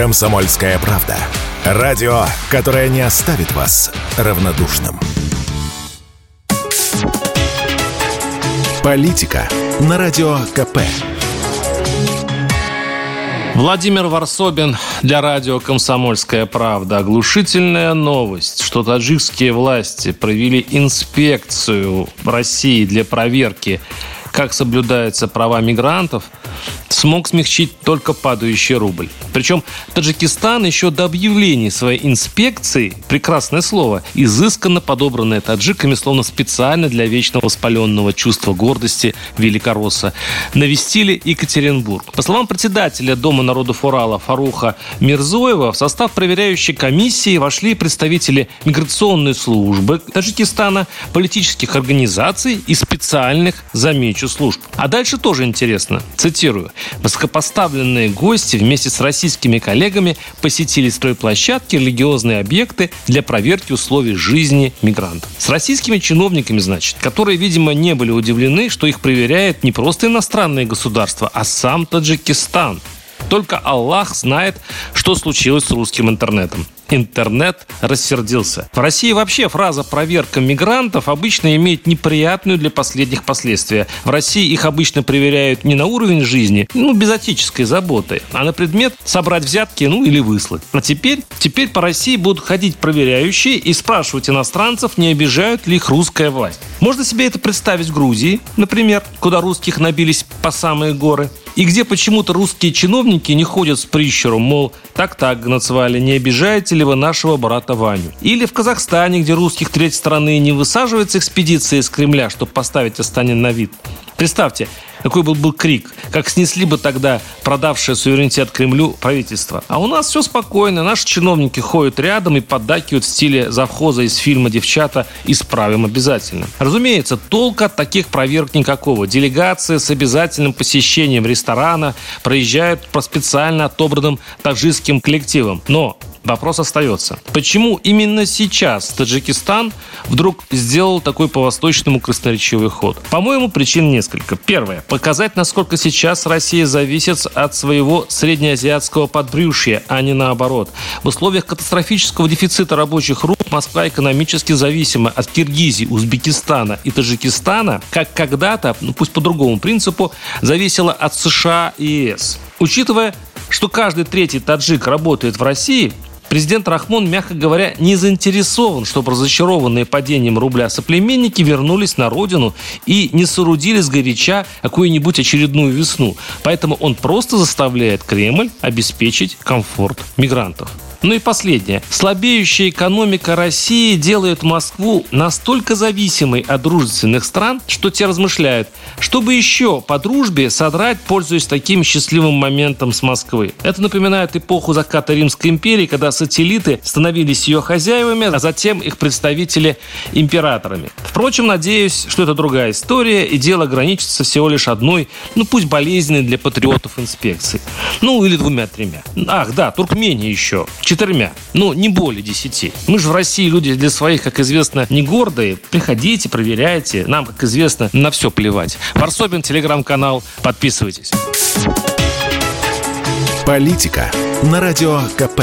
Комсомольская правда. Радио, которое не оставит вас равнодушным. Политика на Радио КП. Владимир Варсобин для радио «Комсомольская правда». Оглушительная новость, что таджикские власти провели инспекцию в России для проверки, как соблюдаются права мигрантов – смог смягчить только падающий рубль. Причем Таджикистан еще до объявления своей инспекции, прекрасное слово, изысканно подобранное таджиками, словно специально для вечно воспаленного чувства гордости великоросса, навестили Екатеринбург. По словам председателя Дома народов Урала Фаруха Мирзоева, в состав проверяющей комиссии вошли представители миграционной службы Таджикистана, политических организаций и специальных, замечу, служб. А дальше тоже интересно. Цитирую. Высокопоставленные гости вместе с российскими коллегами посетили стройплощадки, религиозные объекты для проверки условий жизни мигрантов. С российскими чиновниками, значит, которые, видимо, не были удивлены, что их проверяет не просто иностранные государства, а сам Таджикистан. Только Аллах знает, что случилось с русским интернетом интернет рассердился. В России вообще фраза «проверка мигрантов» обычно имеет неприятную для последних последствия. В России их обычно проверяют не на уровень жизни, ну, без отеческой заботы, а на предмет собрать взятки, ну, или выслать. А теперь, теперь по России будут ходить проверяющие и спрашивать иностранцев, не обижают ли их русская власть. Можно себе это представить в Грузии, например, куда русских набились по самые горы, и где почему-то русские чиновники не ходят с прищуром, мол, так-так, Гнацвали, не обижаете ли вы нашего брата Ваню? Или в Казахстане, где русских третьей страны не высаживается экспедиция из Кремля, чтобы поставить Астанин на вид. Представьте, какой был бы крик, как снесли бы тогда продавшее суверенитет Кремлю правительство. А у нас все спокойно, наши чиновники ходят рядом и поддакивают в стиле завхоза из фильма «Девчата» «Исправим обязательно». Разумеется, толка от таких проверок никакого. Делегация с обязательным посещением ресторана проезжают по специально отобранным таджикским коллективам. Но Вопрос остается. Почему именно сейчас Таджикистан вдруг сделал такой по-восточному красноречивый ход? По-моему, причин несколько. Первое. Показать, насколько сейчас Россия зависит от своего среднеазиатского подбрюшья, а не наоборот. В условиях катастрофического дефицита рабочих рук Москва экономически зависима от Киргизии, Узбекистана и Таджикистана, как когда-то, ну пусть по другому принципу, зависела от США и ЕС. Учитывая, что каждый третий таджик работает в России, Президент Рахмон, мягко говоря, не заинтересован, чтобы разочарованные падением рубля соплеменники вернулись на родину и не соорудили сгоряча какую-нибудь очередную весну. Поэтому он просто заставляет Кремль обеспечить комфорт мигрантов. Ну и последнее. Слабеющая экономика России делает Москву настолько зависимой от дружественных стран, что те размышляют, чтобы еще по дружбе содрать, пользуясь таким счастливым моментом с Москвы. Это напоминает эпоху заката Римской империи, когда сателлиты становились ее хозяевами, а затем их представители императорами. Впрочем, надеюсь, что это другая история, и дело ограничится всего лишь одной, ну пусть болезненной для патриотов инспекции. Ну или двумя-тремя. Ах, да, Туркмения еще четырьмя. Ну, не более десяти. Мы же в России люди для своих, как известно, не гордые. Приходите, проверяйте. Нам, как известно, на все плевать. Варсобин, телеграм-канал. Подписывайтесь. Политика на радио КП.